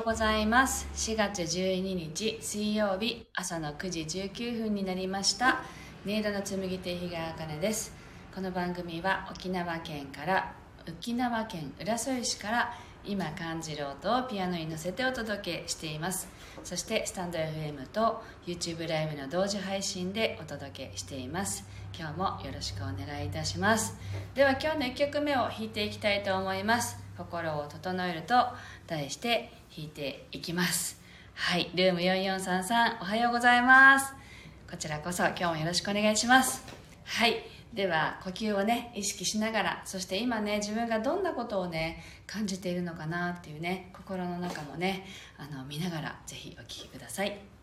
ようございます。4月12日水曜日朝の9時19分になりました。音色の紡手日川茜です。この番組は沖縄県から沖縄県浦添市から今感じる音をピアノに乗せてお届けしています。そしてスタンド FM と YouTube ライブの同時配信でお届けしています。今日もよろしくお願いいたします。では今日の1曲目を弾いていきたいと思います。心を整えると題して弾いていきます。はいルーム4433おはようございます。こちらこそ今日もよろしくお願いします。はいでは呼吸をね意識しながらそして今ね自分がどんなことをね感じているのかなっていうね心の中もねあの見ながらぜひお聴きください。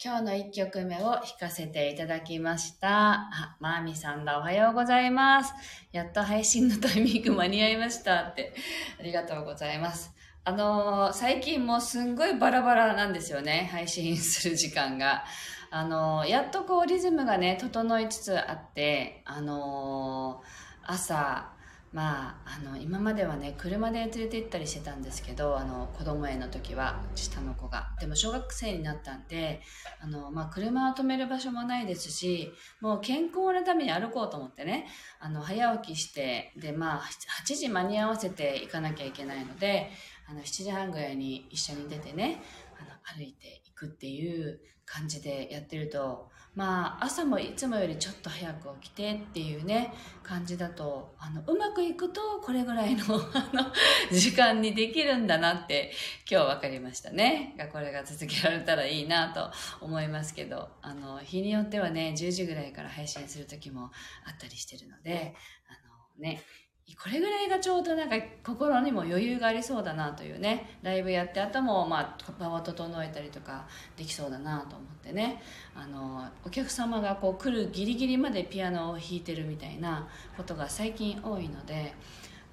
今日の1曲目を弾かせていただきました。あ、マーミさんだ。おはようございます。やっと配信のタイミング間に合いましたって。ありがとうございます。あのー最近もうすんごいバラバラなんですよね。配信する時間が。あのーやっとこうリズムがね、整いつつあって、あのー朝、まあ、あの今まではね車で連れて行ったりしてたんですけどあの子供園の時は下の子が。でも小学生になったんであの、まあ、車を止める場所もないですしもう健康のために歩こうと思ってねあの早起きしてで、まあ、8時間に合わせて行かなきゃいけないのであの7時半ぐらいに一緒に出てねあの歩いていくっていう感じでやってると、まあ、朝もいつもよりちょっと早く起きてっていうね、感じだと、あの、うまくいくと、これぐらいの、あの、時間にできるんだなって、今日分かりましたね。これが続けられたらいいなと思いますけど、あの、日によってはね、10時ぐらいから配信する時もあったりしてるので、あのね、これぐらいがちょうどなんか心にも余裕がありそうだなというねライブやってあともまあ場を整えたりとかできそうだなと思ってね。あのお客様がこう来るギリギリまでピアノを弾いてるみたいなことが最近多いので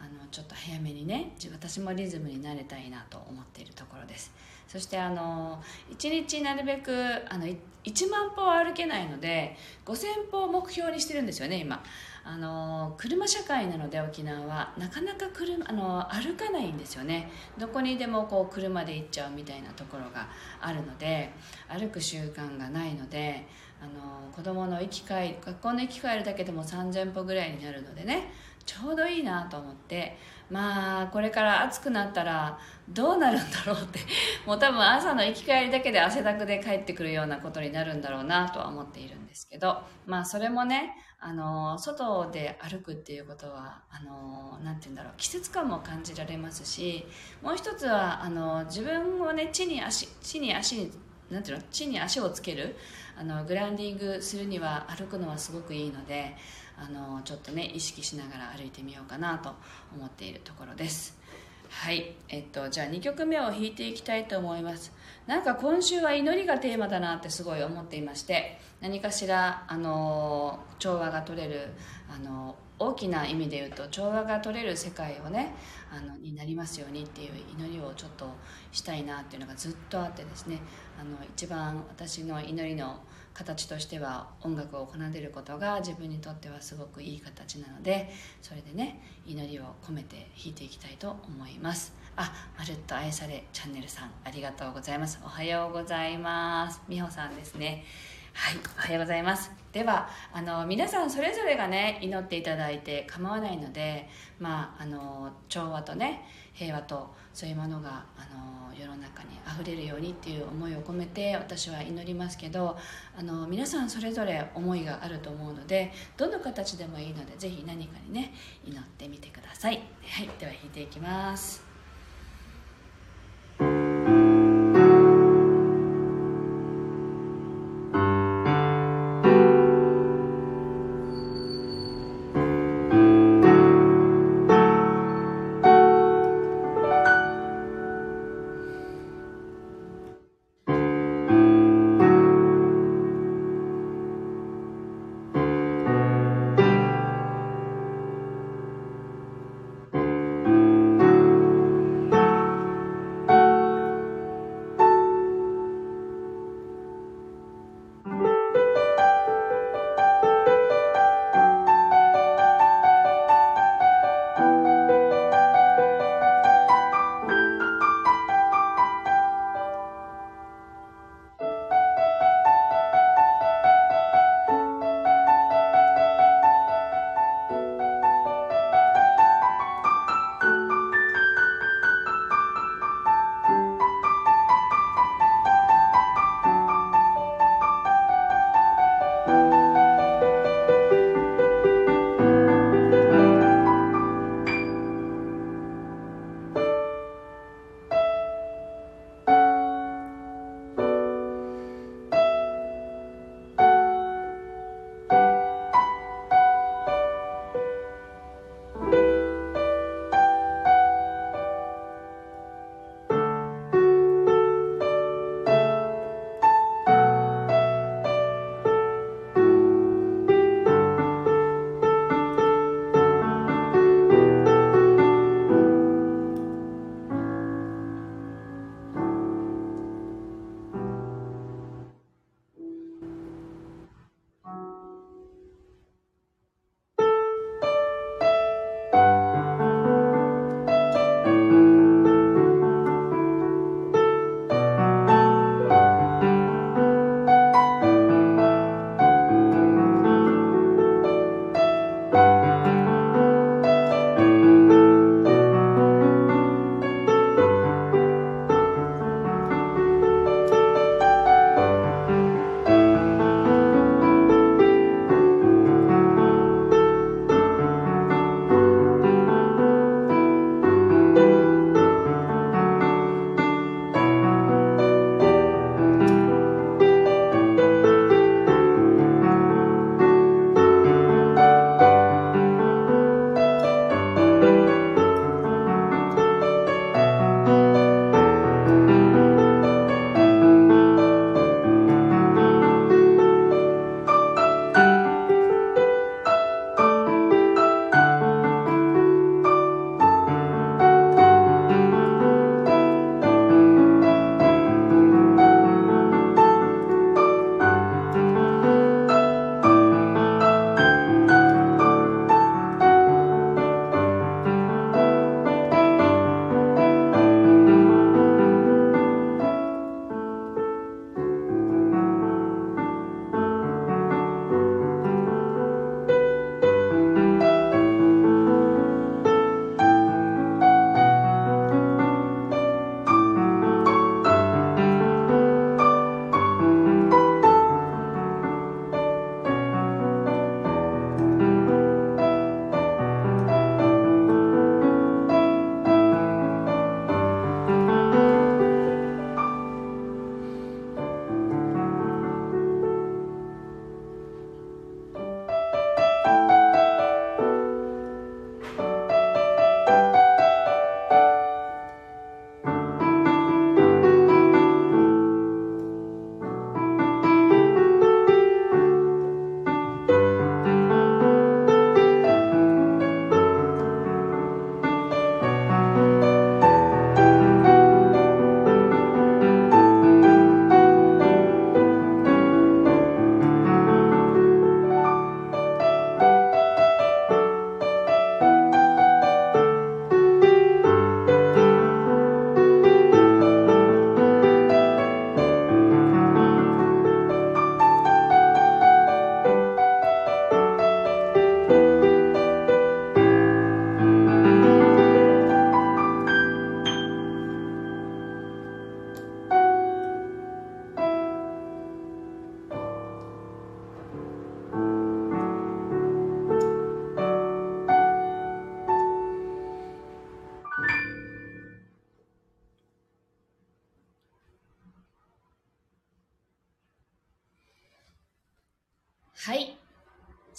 あのちょっと早めにね私もリズムになれたいなと思っているところです。そしてあの1日なるべくあの1万歩は歩けないので5000歩を目標にしてるんですよね今。あの車社会なので沖縄はなかなか車あの歩かないんですよね。どこにでもこう車で行っちゃうみたいなところがあるので歩く習慣がないのであの子供の行き帰り学校の行き帰るだけでも3000歩ぐらいになるのでね。ちょうどいいなと思ってまあこれから暑くなったらどうなるんだろうって もう多分朝の行き帰りだけで汗だくで帰ってくるようなことになるんだろうなとは思っているんですけどまあそれもねあの外で歩くっていうことはあのなて言うんだろう季節感も感じられますしもう一つはあの自分をね地に足地に足になんていうの地に足をつけるあのグランディングするには歩くのはすごくいいのであのちょっとね意識しながら歩いてみようかなと思っているところです。はい。えっとじゃあ2曲目を弾いていきたいと思います。なんか今週は祈りがテーマだなってすごい思っていまして何かしらあの調和が取れるあの大きな意味で言うと調和が取れる世界をねあのになりますようにっていう祈りをちょっとしたいなっていうのがずっとあってですね。あの一番私の祈りの形としては音楽を奏でることが自分にとってはすごくいい形なのでそれでね祈りを込めて弾いていきたいと思います。あまるっと愛されチャンネルさんありがとうございます。おはようございます。美穂さんですね。はいおはようございます。ではあの皆さんそれぞれがね祈っていただいて構わないのでまああの調和とね平和とそういうものがあの世の中にあふれるようにっていう思いを込めて私は祈りますけどあの皆さんそれぞれ思いがあると思うのでどの形でもいいのでぜひ何かにね祈ってみてください。はいでは弾いていきます。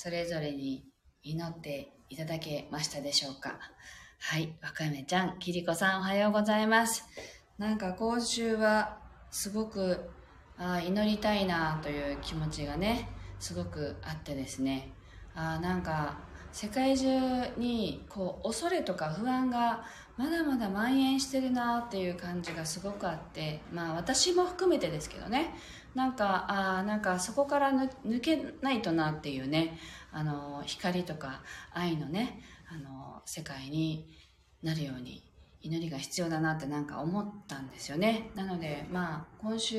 それぞれに祈っていただけましたでしょうか？はい、わかめちゃん、きりこさんおはようございます。なんか今週はすごくあ祈りたいなという気持ちがね、すごくあってですね、あなんか世界中にこう恐れとか不安がまだまだ蔓延してるなっていう感じがすごくあってまあ私も含めてですけどね。なんかあなんかそこから抜けないとなっていうね。あの光とか愛のねあの世界になるように祈りが必要だなってなんか思ったんですよね。なのでまあ今週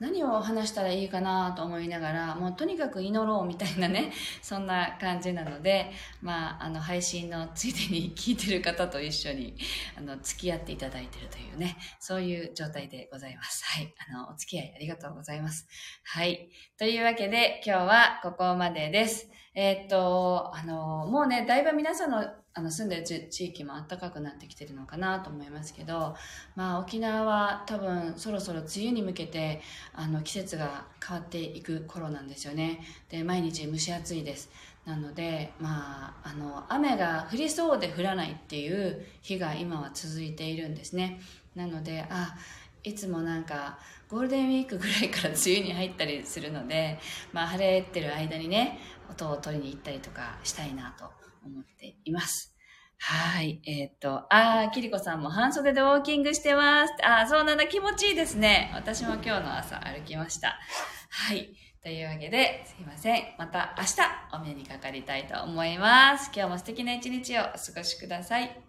何を話したらいいかなと思いながらもうとにかく祈ろうみたいなね そんな感じなのでまああの配信のついでに聞いてる方と一緒にあの付き合っていただいてるというねそういう状態でございます。はい。あのお付き合いありがとうございます。はい。というわけで今日はここまでです。えー、っとあのもうねだいぶ皆さんのあの住んでる地域も暖かくなってきてるのかなと思いますけど、まあ、沖縄は多分そろそろ梅雨に向けてあの季節が変わっていく頃なんですよね。で毎日蒸し暑いです。なので、まあ、あの雨が降りそうで降らないっていう日が今は続いているんですね。なのであいつもなんかゴールデンウィークぐらいから梅雨に入ったりするので、まあ、晴れてる間にね音を取りに行ったりとかしたいなと思っています。はい。えっ、と、ああ、キリコさんも半袖でウォーキングしてます。ああ、そうなんだ、気持ちいいですね。私も今日の朝歩きました。はい。というわけで、すいません。また明日お目にかかりたいと思います。今日も素敵な一日をお過ごしください。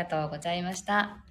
がとうございました。